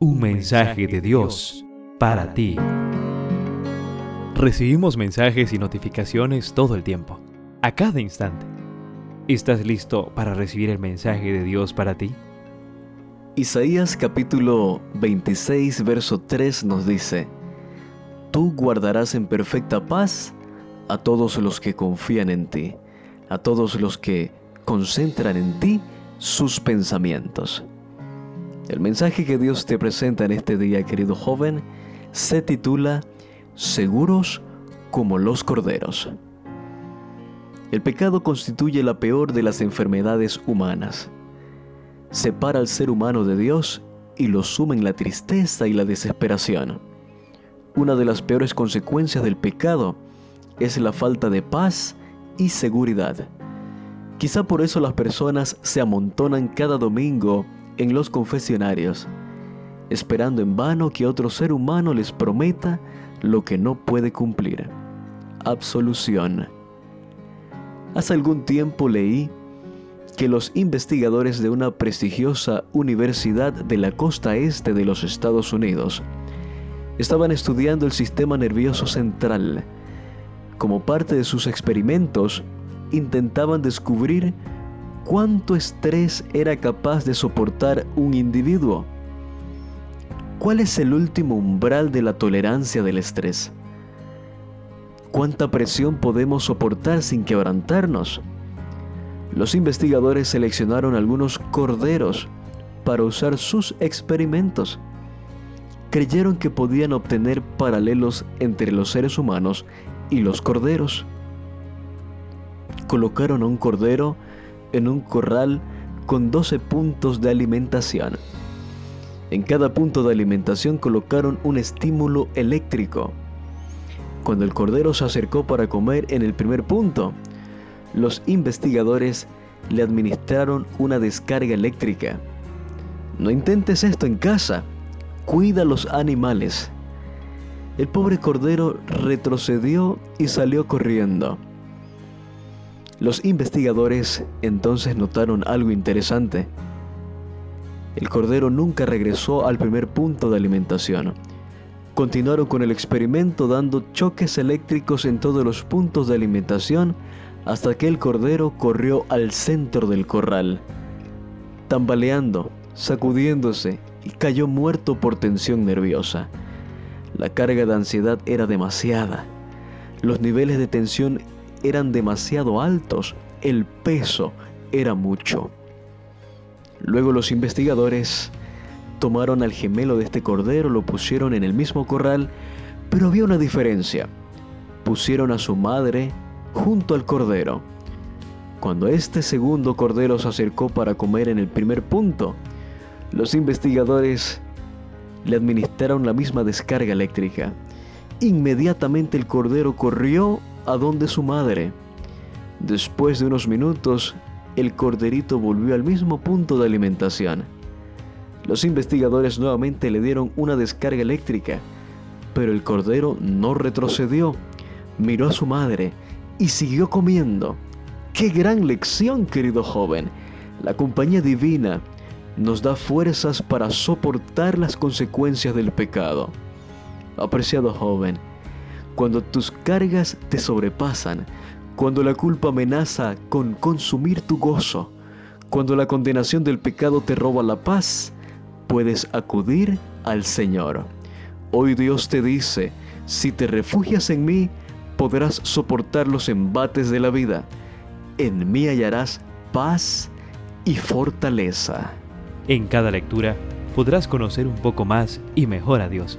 Un mensaje de Dios para ti. Recibimos mensajes y notificaciones todo el tiempo, a cada instante. ¿Estás listo para recibir el mensaje de Dios para ti? Isaías capítulo 26, verso 3 nos dice, Tú guardarás en perfecta paz a todos los que confían en ti, a todos los que concentran en ti sus pensamientos. El mensaje que Dios te presenta en este día, querido joven, se titula Seguros como los corderos. El pecado constituye la peor de las enfermedades humanas. Separa al ser humano de Dios y lo suma en la tristeza y la desesperación. Una de las peores consecuencias del pecado es la falta de paz y seguridad. Quizá por eso las personas se amontonan cada domingo en los confesionarios, esperando en vano que otro ser humano les prometa lo que no puede cumplir. Absolución. Hace algún tiempo leí que los investigadores de una prestigiosa universidad de la costa este de los Estados Unidos estaban estudiando el sistema nervioso central. Como parte de sus experimentos, intentaban descubrir cuánto estrés era capaz de soportar un individuo. ¿Cuál es el último umbral de la tolerancia del estrés? ¿Cuánta presión podemos soportar sin quebrantarnos? Los investigadores seleccionaron algunos corderos para usar sus experimentos. Creyeron que podían obtener paralelos entre los seres humanos y los corderos. Colocaron a un cordero en un corral con 12 puntos de alimentación. En cada punto de alimentación colocaron un estímulo eléctrico. Cuando el cordero se acercó para comer en el primer punto, los investigadores le administraron una descarga eléctrica. No intentes esto en casa, cuida los animales. El pobre cordero retrocedió y salió corriendo. Los investigadores entonces notaron algo interesante. El cordero nunca regresó al primer punto de alimentación. Continuaron con el experimento dando choques eléctricos en todos los puntos de alimentación hasta que el cordero corrió al centro del corral. Tambaleando, sacudiéndose y cayó muerto por tensión nerviosa. La carga de ansiedad era demasiada. Los niveles de tensión eran demasiado altos, el peso era mucho. Luego los investigadores tomaron al gemelo de este cordero, lo pusieron en el mismo corral, pero había una diferencia. Pusieron a su madre junto al cordero. Cuando este segundo cordero se acercó para comer en el primer punto, los investigadores le administraron la misma descarga eléctrica. Inmediatamente el cordero corrió a donde su madre. Después de unos minutos, el corderito volvió al mismo punto de alimentación. Los investigadores nuevamente le dieron una descarga eléctrica, pero el cordero no retrocedió, miró a su madre y siguió comiendo. ¡Qué gran lección, querido joven! La compañía divina nos da fuerzas para soportar las consecuencias del pecado. Apreciado joven, cuando tus cargas te sobrepasan, cuando la culpa amenaza con consumir tu gozo, cuando la condenación del pecado te roba la paz, puedes acudir al Señor. Hoy Dios te dice, si te refugias en mí, podrás soportar los embates de la vida. En mí hallarás paz y fortaleza. En cada lectura podrás conocer un poco más y mejor a Dios